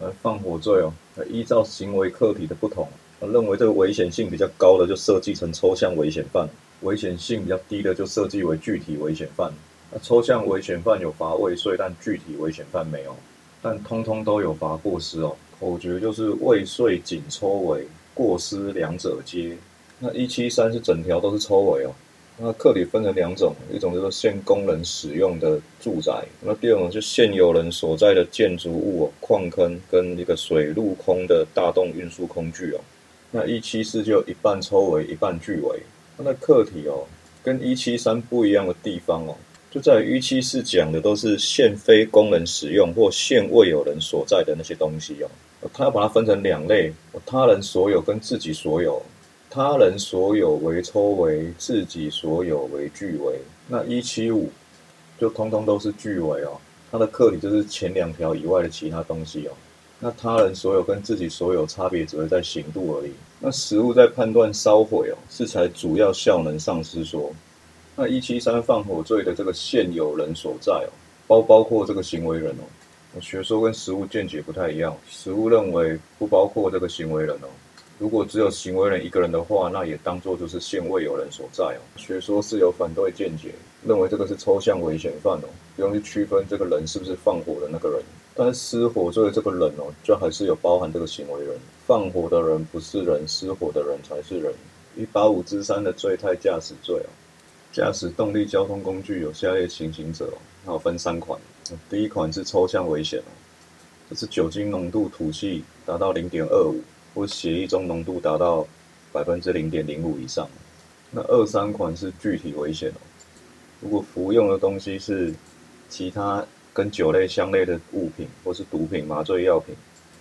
呃，放火罪哦，依照行为客体的不同，认为这个危险性比较高的就设计成抽象危险犯，危险性比较低的就设计为具体危险犯。那抽象危险犯有罚未遂，但具体危险犯没有，但通通都有罚过失哦。口诀就是未遂仅抽为，过失两者皆。那一七三是整条都是抽为哦。那客体分成两种，一种叫做现工人使用的住宅，那第二种就现有人所在的建筑物、矿坑跟一个水陆空的大动运输工具哦。那一七四就一半抽为，一半据为。那客体哦，跟一七三不一样的地方哦，就在于一七四讲的都是现非工人使用或现未有人所在的那些东西哦，他要把它分成两类，他人所有跟自己所有。他人所有为抽为，自己所有为具为。那一七五就通通都是据为哦。它的客体就是前两条以外的其他东西哦。那他人所有跟自己所有差别只会在刑度而已。那实物在判断烧毁哦，是才主要效能丧失说。那一七三放火罪的这个现有人所在哦，包包括这个行为人哦。学说跟实物见解不太一样，实物认为不包括这个行为人哦。如果只有行为人一个人的话，那也当做就是现未有人所在哦。学说是有反对见解，认为这个是抽象危险犯哦，不用去区分这个人是不是放火的那个人。但是失火罪的这个人哦，就还是有包含这个行为人。放火的人不是人，失火的人才是人。一八五之三的醉态驾驶罪哦，驾驶动力交通工具有下列情形者哦，那有分三款。第一款是抽象危险哦，这是酒精浓度吐气达到零点二五。或血液中浓度达到百分之零点零五以上，那二三款是具体危险哦。如果服用的东西是其他跟酒类相类的物品，或是毒品、麻醉药品，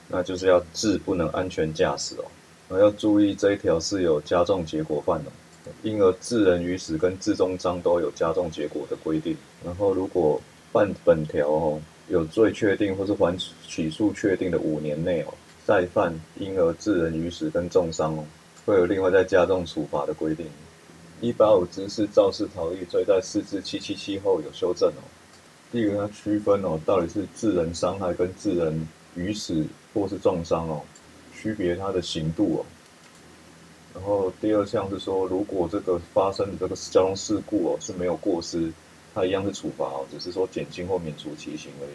那就是要致不能安全驾驶哦。那要注意这一条是有加重结果犯哦，因而致人于死跟致中章都有加重结果的规定。然后如果犯本条哦有罪确定或是还起诉确定的五年内哦。再犯，因而致人于死跟重伤哦，会有另外再加重处罚的规定。一八五之四肇事逃逸罪在四至七七七后有修正哦。第一个要区分哦，到底是致人伤害跟致人于死或是重伤哦，区别它的刑度哦。然后第二项是说，如果这个发生的这个交通事故哦是没有过失，它一样是处罚哦，只是说减轻或免除其刑而已。